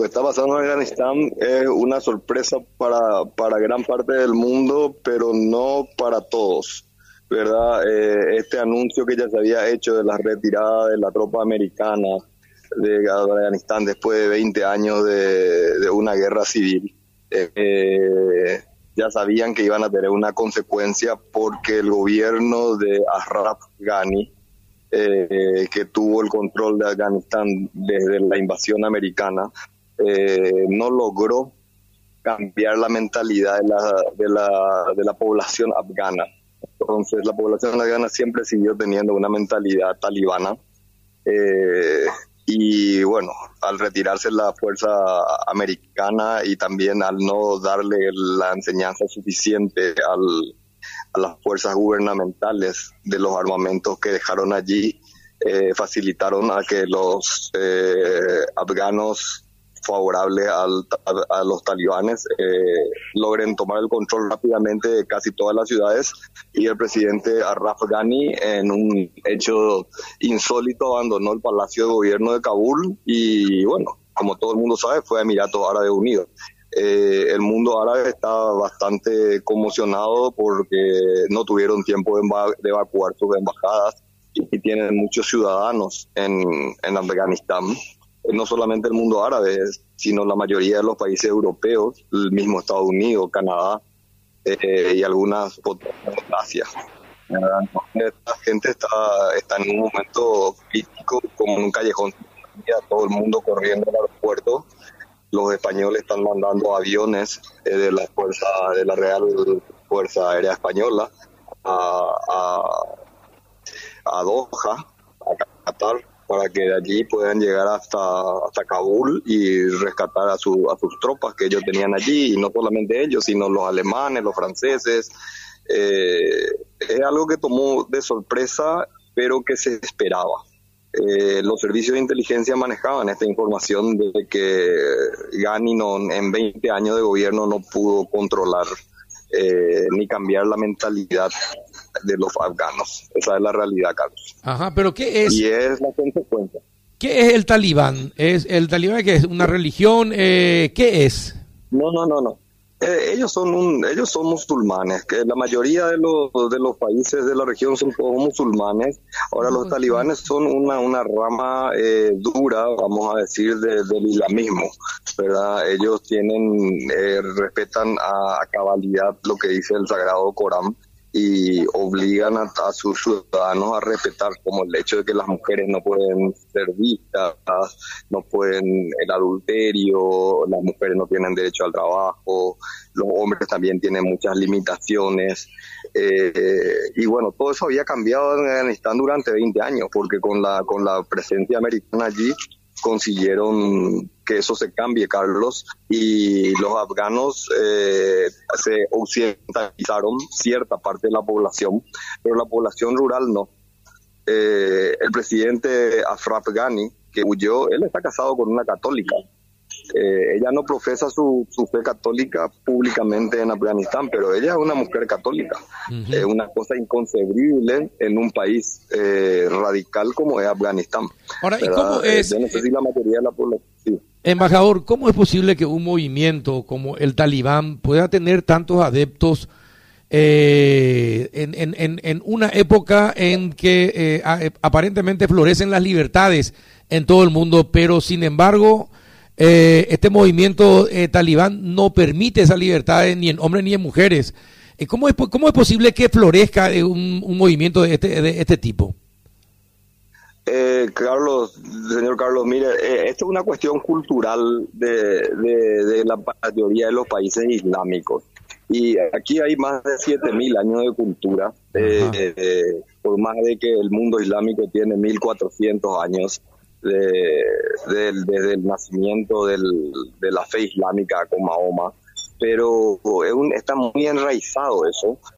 que está pasando en Afganistán es una sorpresa para, para gran parte del mundo, pero no para todos. ¿Verdad? Eh, este anuncio que ya se había hecho de la retirada de la tropa americana de Afganistán después de 20 años de, una guerra civil, eh, ya sabían que iban a tener una consecuencia porque el gobierno de Ashraf Ghani, eh, que tuvo el control de Afganistán desde la invasión americana, eh, no logró cambiar la mentalidad de la, de, la, de la población afgana. Entonces la población afgana siempre siguió teniendo una mentalidad talibana. Eh, y bueno, al retirarse la fuerza americana y también al no darle la enseñanza suficiente a las fuerzas gubernamentales de los armamentos que dejaron allí eh, facilitaron a que los eh, afganos favorables a, los talibanes eh, logren tomar el control rápidamente de casi todas las ciudades y el presidente Arraf Ghani en un hecho insólito abandonó el palacio de gobierno de Kabul y bueno, como todo el mundo sabe fue a Emiratos Árabes Unidos. Eh, el mundo árabe está bastante conmocionado porque no tuvieron tiempo de, evacuar sus embajadas y, tienen muchos ciudadanos en, en, Afganistán. No solamente el mundo árabe, sino la mayoría de los países europeos, el mismo Estados Unidos, Canadá eh, y algunas de Asia. La gente está, está en un momento crítico, como un callejón, todo el mundo corriendo al aeropuerto los españoles están mandando aviones eh, de la fuerza de la Real Fuerza Aérea Española a, a, Doha, a Qatar, para que de allí puedan llegar hasta, hasta Kabul y rescatar a, su, a sus tropas que ellos tenían allí, y no solamente ellos, sino los alemanes, los franceses. Eh, es algo que tomó de sorpresa, pero que se esperaba. Eh, los servicios de inteligencia manejaban esta información de que Ghani en 20 años de gobierno no pudo controlar eh, ni cambiar la mentalidad de los afganos. Esa es la realidad, Carlos. Ajá, pero ¿qué es? Y es la consecuencia. ¿Qué es el talibán? ¿Es el talibán que es una religión? Eh, ¿Qué es? No, no, no, no. Eh, ellos son un, ellos son musulmanes, que la mayoría de los de los países de la región son todos musulmanes. Ahora los talibanes son una una rama eh, dura, vamos a decir, del islamismo, ¿verdad? Ellos tienen eh, respetan a, a, cabalidad lo que dice el Sagrado Corán y obligan a, sus ciudadanos a respetar como el hecho de que las mujeres no pueden ser vistas, no pueden el adulterio, las mujeres no tienen derecho al trabajo, los hombres también tienen muchas limitaciones. Eh, y bueno, todo eso había cambiado en Afganistán durante 20 años, porque con la, con la presencia americana allí consiguieron que eso se cambie, Carlos, y los afganos eh, se occidentalizaron cierta parte de la población, pero la población rural no. Eh, el presidente Afraf Ghani, que huyó, él está casado con una católica, eh, ella no profesa su, fe católica públicamente en Afganistán, pero ella es una mujer católica. Es una cosa inconcebible en un país eh, radical como es Afganistán. Ahora, ¿y cómo eh, es? Yo no sé si la mayoría de la población. Embajador, ¿cómo es posible que un movimiento como el Talibán pueda tener tantos adeptos en, en, en, una época en que aparentemente florecen las libertades en todo el mundo, pero sin embargo eh, este movimiento eh, talibán no permite esa libertad ni en hombres ni en mujeres. Eh, ¿Cómo es, cómo es posible que florezca un, movimiento de este, de este tipo? Carlos, señor Carlos, mire, esto es una cuestión cultural de, de, la mayoría de los países islámicos. Y aquí hay más de 7.000 años de cultura, por más de que el mundo islámico tiene 1.400 años de, desde el nacimiento del, de la fe islámica con Mahoma, pero es un, está muy enraizado eso